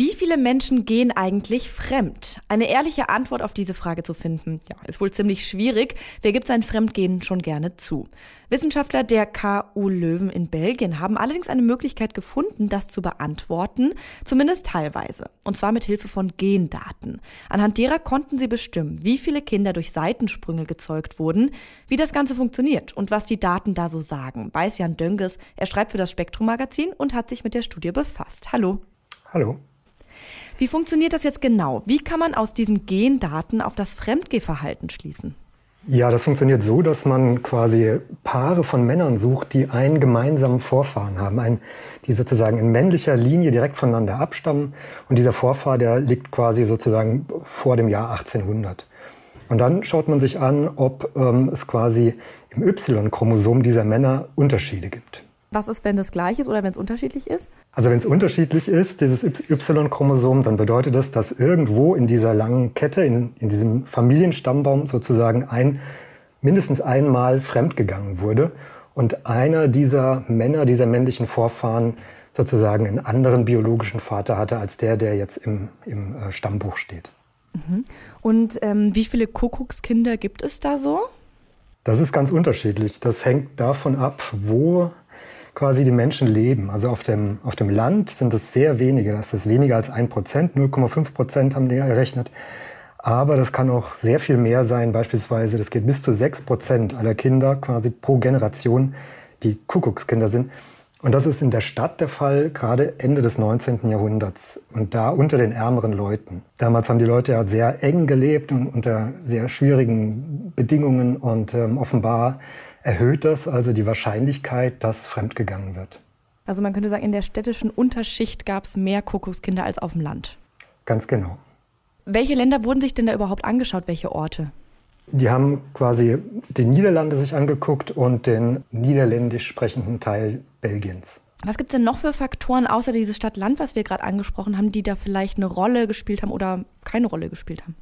Wie viele Menschen gehen eigentlich fremd? Eine ehrliche Antwort auf diese Frage zu finden, ja, ist wohl ziemlich schwierig. Wer gibt sein Fremdgehen schon gerne zu? Wissenschaftler der KU Löwen in Belgien haben allerdings eine Möglichkeit gefunden, das zu beantworten, zumindest teilweise. Und zwar mit Hilfe von Gendaten. Anhand derer konnten sie bestimmen, wie viele Kinder durch Seitensprünge gezeugt wurden, wie das Ganze funktioniert und was die Daten da so sagen. Weiß Jan Dönges, er schreibt für das Spektrum Magazin und hat sich mit der Studie befasst. Hallo. Hallo. Wie funktioniert das jetzt genau? Wie kann man aus diesen Gendaten auf das Fremdgehverhalten schließen? Ja, das funktioniert so, dass man quasi Paare von Männern sucht, die einen gemeinsamen Vorfahren haben, einen, die sozusagen in männlicher Linie direkt voneinander abstammen. Und dieser Vorfahr, der liegt quasi sozusagen vor dem Jahr 1800. Und dann schaut man sich an, ob ähm, es quasi im Y-Chromosom dieser Männer Unterschiede gibt. Was ist, wenn das gleich ist oder wenn es unterschiedlich ist? Also wenn es unterschiedlich ist, dieses Y-Chromosom, dann bedeutet das, dass irgendwo in dieser langen Kette, in, in diesem Familienstammbaum sozusagen ein, mindestens einmal fremdgegangen wurde und einer dieser Männer, dieser männlichen Vorfahren sozusagen einen anderen biologischen Vater hatte als der, der jetzt im, im äh, Stammbuch steht. Mhm. Und ähm, wie viele Kuckuckskinder gibt es da so? Das ist ganz unterschiedlich. Das hängt davon ab, wo quasi die Menschen leben. Also auf dem, auf dem Land sind es sehr wenige, das ist weniger als ein Prozent, 0,5 Prozent haben die errechnet. Aber das kann auch sehr viel mehr sein, beispielsweise, das geht bis zu 6 Prozent aller Kinder quasi pro Generation, die Kuckuckskinder sind. Und das ist in der Stadt der Fall, gerade Ende des 19. Jahrhunderts und da unter den ärmeren Leuten. Damals haben die Leute ja sehr eng gelebt und unter sehr schwierigen Bedingungen und ähm, offenbar erhöht das also die Wahrscheinlichkeit, dass fremdgegangen wird. Also man könnte sagen, in der städtischen Unterschicht gab es mehr Kuckuckskinder als auf dem Land. Ganz genau. Welche Länder wurden sich denn da überhaupt angeschaut, welche Orte? Die haben quasi die Niederlande sich angeguckt und den niederländisch sprechenden Teil Belgiens. Was gibt es denn noch für Faktoren außer dieses Stadt-Land, was wir gerade angesprochen haben, die da vielleicht eine Rolle gespielt haben oder keine Rolle gespielt haben?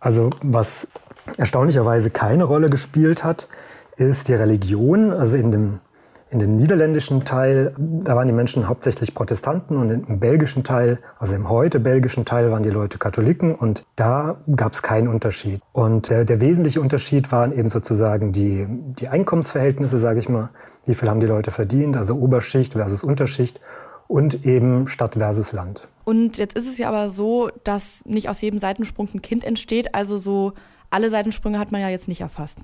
Also was erstaunlicherweise keine Rolle gespielt hat, ist die Religion. Also in dem, in dem niederländischen Teil, da waren die Menschen hauptsächlich Protestanten und im belgischen Teil, also im heute belgischen Teil, waren die Leute Katholiken und da gab es keinen Unterschied. Und der, der wesentliche Unterschied waren eben sozusagen die, die Einkommensverhältnisse, sage ich mal. Wie viel haben die Leute verdient, also Oberschicht versus Unterschicht und eben Stadt versus Land. Und jetzt ist es ja aber so, dass nicht aus jedem Seitensprung ein Kind entsteht. Also so alle Seitensprünge hat man ja jetzt nicht erfasst.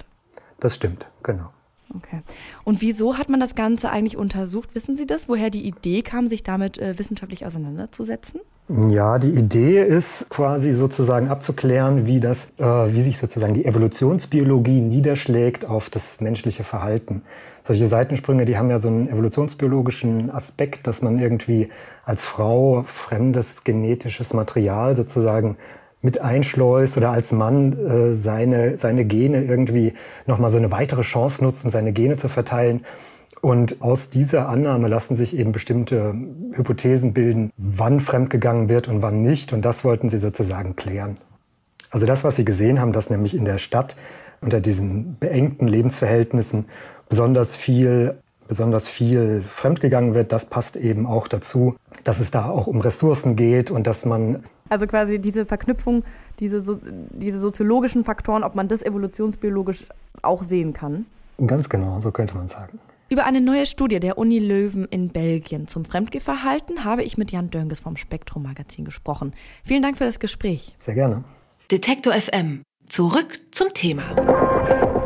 Das stimmt, genau. Okay. Und wieso hat man das Ganze eigentlich untersucht? Wissen Sie das? Woher die Idee kam, sich damit äh, wissenschaftlich auseinanderzusetzen? Ja, die Idee ist quasi sozusagen abzuklären, wie, das, äh, wie sich sozusagen die Evolutionsbiologie niederschlägt auf das menschliche Verhalten. Solche Seitensprünge, die haben ja so einen evolutionsbiologischen Aspekt, dass man irgendwie als Frau fremdes genetisches Material sozusagen mit einschleust oder als Mann äh, seine, seine Gene irgendwie nochmal so eine weitere Chance nutzt, um seine Gene zu verteilen. Und aus dieser Annahme lassen sich eben bestimmte Hypothesen bilden, wann fremdgegangen wird und wann nicht. Und das wollten sie sozusagen klären. Also das, was sie gesehen haben, dass nämlich in der Stadt unter diesen beengten Lebensverhältnissen besonders viel, besonders viel fremdgegangen wird, das passt eben auch dazu, dass es da auch um Ressourcen geht und dass man also quasi diese Verknüpfung, diese, so, diese soziologischen Faktoren, ob man das evolutionsbiologisch auch sehen kann. Ganz genau, so könnte man sagen. Über eine neue Studie der Uni Löwen in Belgien zum Fremdgehverhalten habe ich mit Jan Dönges vom Spektrum Magazin gesprochen. Vielen Dank für das Gespräch. Sehr gerne. Detektor FM. Zurück zum Thema.